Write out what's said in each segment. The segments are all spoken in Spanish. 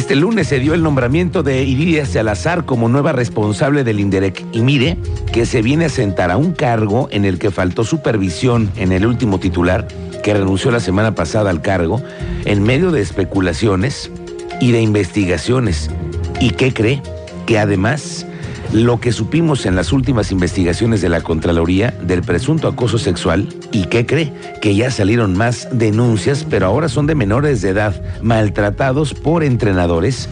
Este lunes se dio el nombramiento de Iridia Salazar como nueva responsable del INDEREC. Y mire que se viene a sentar a un cargo en el que faltó supervisión en el último titular, que renunció la semana pasada al cargo, en medio de especulaciones y de investigaciones. ¿Y qué cree? Que además lo que supimos en las últimas investigaciones de la Contraloría del presunto acoso sexual, ¿y qué cree? Que ya salieron más denuncias, pero ahora son de menores de edad, maltratados por entrenadores.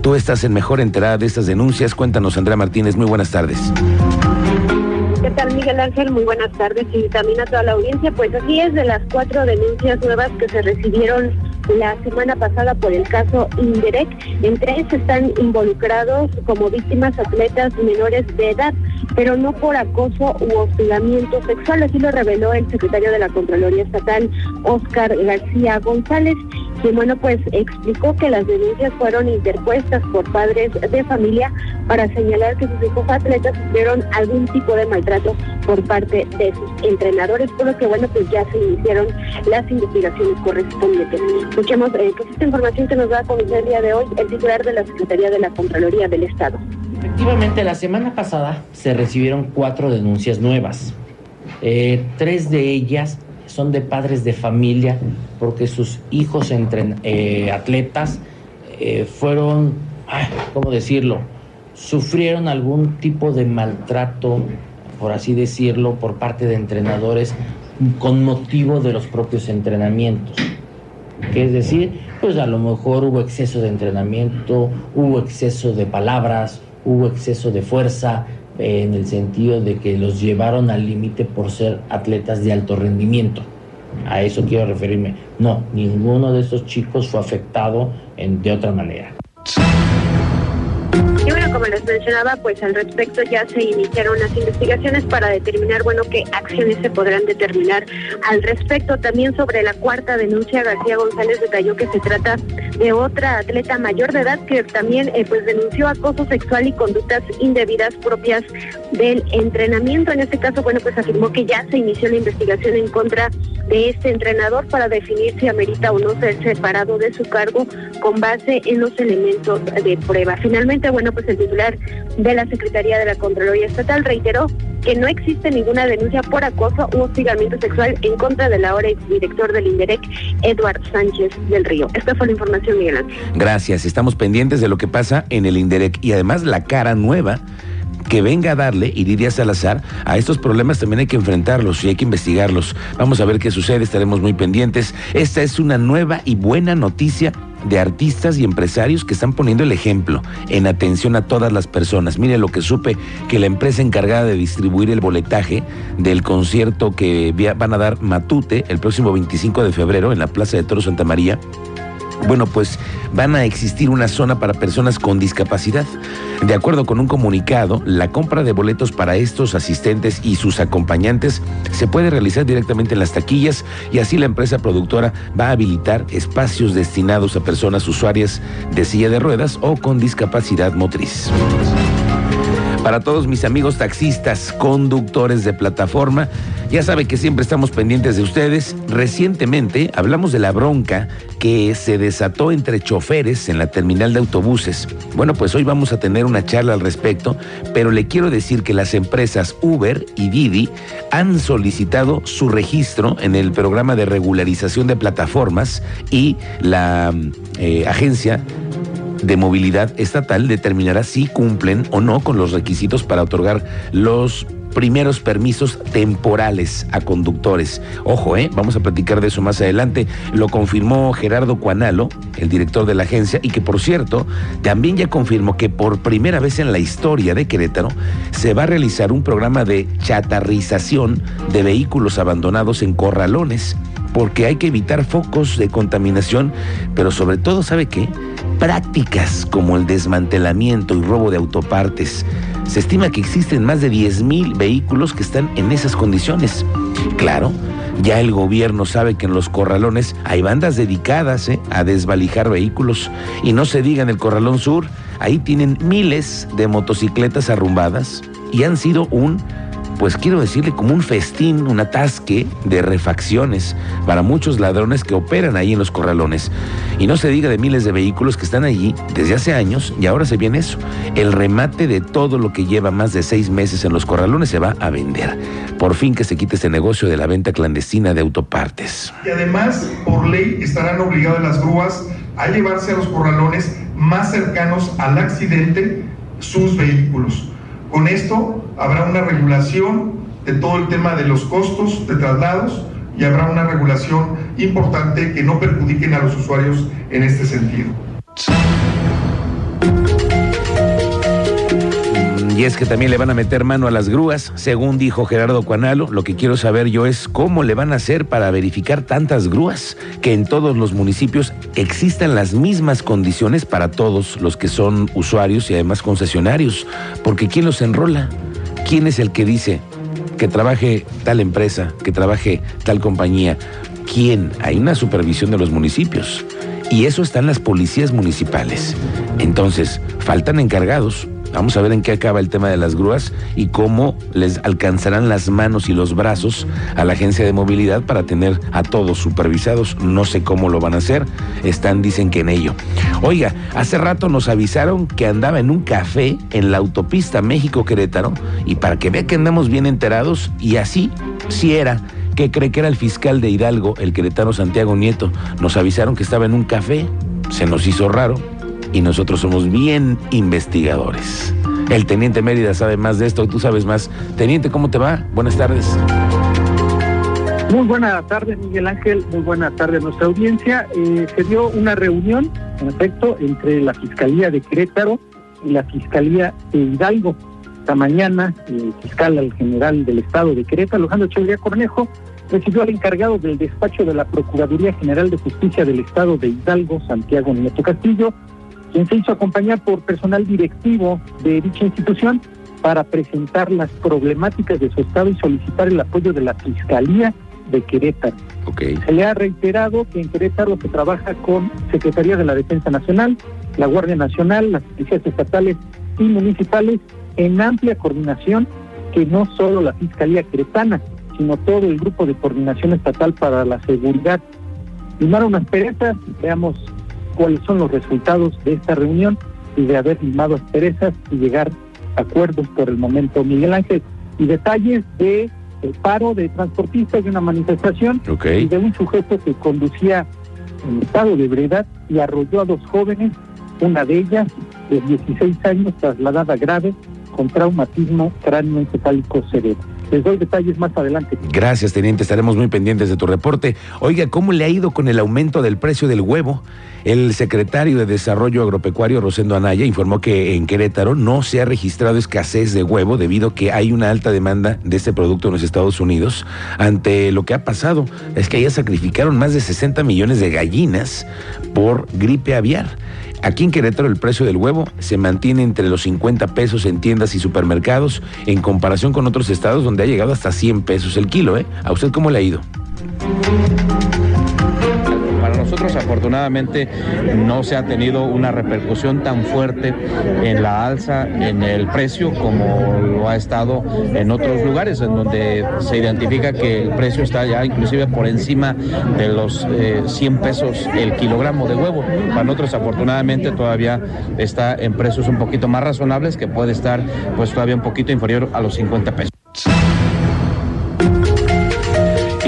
Tú estás en mejor enterada de estas denuncias. Cuéntanos, Andrea Martínez. Muy buenas tardes. ¿Qué tal, Miguel Ángel? Muy buenas tardes y también a toda la audiencia. Pues así es, de las cuatro denuncias nuevas que se recibieron la semana pasada por el caso Indirect. En tres están involucrados como víctimas atletas menores de edad, pero no por acoso u hostigamiento sexual. Así lo reveló el secretario de la Contraloría Estatal, Oscar García González quien bueno pues explicó que las denuncias fueron interpuestas por padres de familia para señalar que sus hijos atletas sufrieron algún tipo de maltrato por parte de sus entrenadores, por lo que bueno pues ya se iniciaron las investigaciones correspondientes. Escuchemos eh, pues esta información que nos va a conocer el día de hoy el titular de la Secretaría de la Contraloría del Estado. Efectivamente, la semana pasada se recibieron cuatro denuncias nuevas. Eh, tres de ellas son de padres de familia porque sus hijos entren, eh, atletas eh, fueron, ¿cómo decirlo? Sufrieron algún tipo de maltrato, por así decirlo, por parte de entrenadores con motivo de los propios entrenamientos. Es decir, pues a lo mejor hubo exceso de entrenamiento, hubo exceso de palabras, hubo exceso de fuerza, eh, en el sentido de que los llevaron al límite por ser atletas de alto rendimiento. A eso quiero referirme. No, ninguno de estos chicos fue afectado de otra manera. Como les mencionaba, pues al respecto ya se iniciaron las investigaciones para determinar, bueno, qué acciones se podrán determinar al respecto. También sobre la cuarta denuncia, García González detalló que se trata de otra atleta mayor de edad que también eh, pues denunció acoso sexual y conductas indebidas propias del entrenamiento. En este caso, bueno, pues afirmó que ya se inició la investigación en contra de este entrenador para definir si amerita o no ser separado de su cargo con base en los elementos de prueba. Finalmente, bueno, pues el de la Secretaría de la Contraloría Estatal reiteró que no existe ninguna denuncia por acoso u hostigamiento sexual en contra del ahora director del INDEREC, Eduard Sánchez del Río. Esta fue la información, Miguel Ángel. Gracias. Estamos pendientes de lo que pasa en el INDEREC y además la cara nueva que venga a darle Iridia Salazar a estos problemas también hay que enfrentarlos y hay que investigarlos. Vamos a ver qué sucede, estaremos muy pendientes. Esta es una nueva y buena noticia de artistas y empresarios que están poniendo el ejemplo en atención a todas las personas. Mire lo que supe que la empresa encargada de distribuir el boletaje del concierto que van a dar Matute el próximo 25 de febrero en la Plaza de Toro Santa María bueno, pues van a existir una zona para personas con discapacidad. De acuerdo con un comunicado, la compra de boletos para estos asistentes y sus acompañantes se puede realizar directamente en las taquillas y así la empresa productora va a habilitar espacios destinados a personas usuarias de silla de ruedas o con discapacidad motriz. Para todos mis amigos taxistas, conductores de plataforma, ya sabe que siempre estamos pendientes de ustedes. Recientemente hablamos de la bronca que se desató entre choferes en la terminal de autobuses. Bueno, pues hoy vamos a tener una charla al respecto, pero le quiero decir que las empresas Uber y Didi han solicitado su registro en el programa de regularización de plataformas y la eh, agencia de movilidad estatal determinará si cumplen o no con los requisitos para otorgar los primeros permisos temporales a conductores. Ojo, ¿eh? vamos a platicar de eso más adelante. Lo confirmó Gerardo Cuanalo, el director de la agencia, y que por cierto, también ya confirmó que por primera vez en la historia de Querétaro se va a realizar un programa de chatarrización de vehículos abandonados en corralones, porque hay que evitar focos de contaminación, pero sobre todo, ¿sabe qué? Prácticas como el desmantelamiento y robo de autopartes. Se estima que existen más de 10.000 vehículos que están en esas condiciones. Claro, Ya el gobierno sabe que en los corralones hay bandas dedicadas ¿eh? a desvalijar vehículos. Y no se diga en el Corralón Sur, ahí tienen miles de motocicletas arrumbadas y han sido un pues quiero decirle como un festín, un atasque de refacciones para muchos ladrones que operan ahí en los corralones. Y no se diga de miles de vehículos que están allí desde hace años y ahora se viene eso. El remate de todo lo que lleva más de seis meses en los corralones se va a vender. Por fin que se quite este negocio de la venta clandestina de autopartes. Y además, por ley, estarán obligadas las grúas a llevarse a los corralones más cercanos al accidente sus vehículos. Con esto habrá una regulación de todo el tema de los costos de traslados y habrá una regulación importante que no perjudiquen a los usuarios en este sentido. Y es que también le van a meter mano a las grúas, según dijo Gerardo Cuanalo. Lo que quiero saber yo es cómo le van a hacer para verificar tantas grúas, que en todos los municipios existan las mismas condiciones para todos los que son usuarios y además concesionarios. Porque ¿quién los enrola? ¿Quién es el que dice que trabaje tal empresa, que trabaje tal compañía? ¿Quién? Hay una supervisión de los municipios. Y eso está en las policías municipales. Entonces, faltan encargados Vamos a ver en qué acaba el tema de las grúas y cómo les alcanzarán las manos y los brazos a la agencia de movilidad para tener a todos supervisados. No sé cómo lo van a hacer. Están, dicen que en ello. Oiga, hace rato nos avisaron que andaba en un café en la autopista México-Querétaro y para que vea que andamos bien enterados y así, si era que cree que era el fiscal de Hidalgo, el queretano Santiago Nieto. Nos avisaron que estaba en un café, se nos hizo raro, y nosotros somos bien investigadores. El teniente Mérida sabe más de esto, tú sabes más. Teniente, ¿cómo te va? Buenas tardes. Muy buenas tardes, Miguel Ángel. Muy buenas tardes a nuestra audiencia. Eh, se dio una reunión, en efecto, entre la Fiscalía de Querétaro y la Fiscalía de Hidalgo. Esta mañana, el fiscal general del Estado de Querétaro, Alejandro Echeverría Cornejo, recibió al encargado del despacho de la Procuraduría General de Justicia del Estado de Hidalgo, Santiago Nieto Castillo, quien se hizo acompañar por personal directivo de dicha institución para presentar las problemáticas de su estado y solicitar el apoyo de la Fiscalía de Querétaro. Se le ha reiterado que en Querétaro se trabaja con Secretaría de la Defensa Nacional, la Guardia Nacional, las policías estatales y municipales en amplia coordinación que no solo la Fiscalía Queretana, sino todo el grupo de coordinación estatal para la seguridad. Limaron unas perezas, veamos cuáles son los resultados de esta reunión y de haber limado asperezas y llegar a acuerdos por el momento. Miguel Ángel, y detalles de el paro de transportistas de una manifestación y de un sujeto que conducía en estado de ebriedad y arrolló a dos jóvenes, una de ellas de 16 años trasladada grave con traumatismo cráneoencefálico severo. Les doy detalles más adelante. Gracias, teniente. Estaremos muy pendientes de tu reporte. Oiga, ¿cómo le ha ido con el aumento del precio del huevo? El secretario de Desarrollo Agropecuario, Rosendo Anaya, informó que en Querétaro no se ha registrado escasez de huevo debido a que hay una alta demanda de este producto en los Estados Unidos. Ante lo que ha pasado, es que allá sacrificaron más de 60 millones de gallinas por gripe aviar. Aquí en Querétaro el precio del huevo se mantiene entre los 50 pesos en tiendas y supermercados en comparación con otros estados donde ha llegado hasta 100 pesos el kilo. ¿eh? ¿A usted cómo le ha ido? Nosotros afortunadamente no se ha tenido una repercusión tan fuerte en la alza en el precio como lo ha estado en otros lugares en donde se identifica que el precio está ya inclusive por encima de los 100 eh, pesos el kilogramo de huevo. Para nosotros afortunadamente todavía está en precios un poquito más razonables que puede estar pues todavía un poquito inferior a los 50 pesos.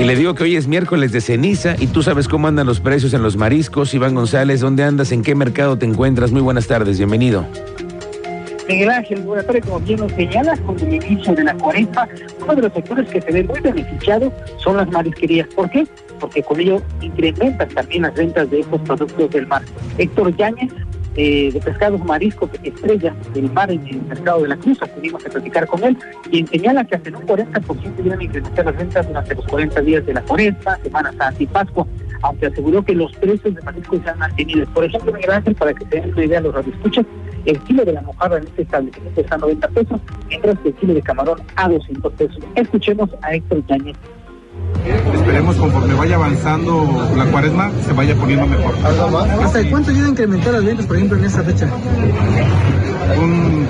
Le digo que hoy es miércoles de ceniza y tú sabes cómo andan los precios en los mariscos. Iván González, ¿dónde andas? ¿En qué mercado te encuentras? Muy buenas tardes, bienvenido. Miguel Ángel, buenas tardes, como bien nos señalas, con el inicio de la cuaresma, uno de los sectores que se ve muy beneficiado son las marisquerías. ¿Por qué? Porque con ello incrementan también las ventas de estos productos del mar. Héctor Yáñez, eh, de pescados mariscos estrella del mar en el mercado de la Cruz. Acudimos a platicar con él y señala que hasta en un 40% iban a incrementar las ventas durante los 40 días de la cuaresma, Semana Santa y Pascua, aunque aseguró que los precios de mariscos se han mantenido. Por ejemplo, Miguel Ángel, para que se den una idea los radioescuchas, el kilo de la mojarra en este establecimiento está a 90 pesos, mientras que el kilo de camarón a 200 pesos. Escuchemos a Héctor Yañez esperemos conforme vaya avanzando la cuaresma se vaya poniendo mejor. ¿Hasta cuánto ayuda a incrementar las ventas, por ejemplo, en esta fecha? Un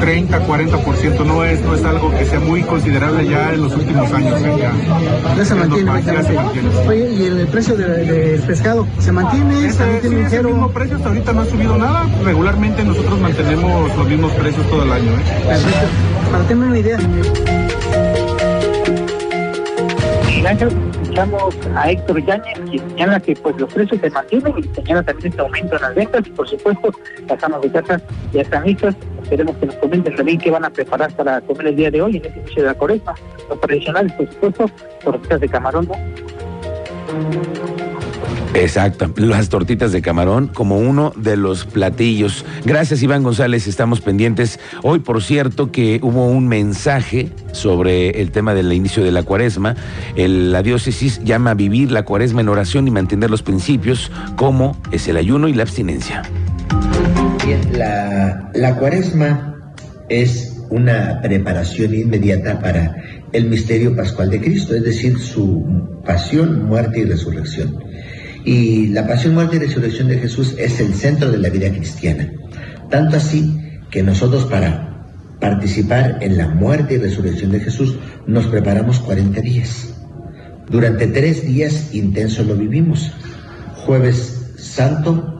30, 40%, no es, no es algo que sea muy considerable ya en los últimos años. ¿eh? Ya, ya, se mantiene, ya se mantiene. Oye, ¿y el precio del de pescado se mantiene? Este, ¿También sí, es el mismo precio, hasta ahorita no ha subido nada. Regularmente nosotros mantenemos los mismos precios todo el año. ¿eh? Perfecto. Para tener una idea. Escuchamos a Héctor Yáñez, quien señala que pues los precios se mantienen y señala también este aumento en las ventas y por supuesto las amas de casa ya están listas. Esperemos que nos comenten también qué van a preparar para comer el día de hoy en este inicio de la cuaresma. Los tradicionales, por supuesto, tortitas de camarón, ¿no? Exacto, las tortitas de camarón como uno de los platillos. Gracias Iván González, estamos pendientes. Hoy, por cierto, que hubo un mensaje sobre el tema del inicio de la cuaresma. El, la diócesis llama a vivir la cuaresma en oración y mantener los principios como es el ayuno y la abstinencia. Bien, la, la cuaresma es una preparación inmediata para el misterio pascual de Cristo, es decir, su pasión, muerte y resurrección. Y la pasión, muerte y resurrección de Jesús es el centro de la vida cristiana. Tanto así que nosotros para participar en la muerte y resurrección de Jesús nos preparamos 40 días. Durante tres días intensos lo vivimos. Jueves Santo,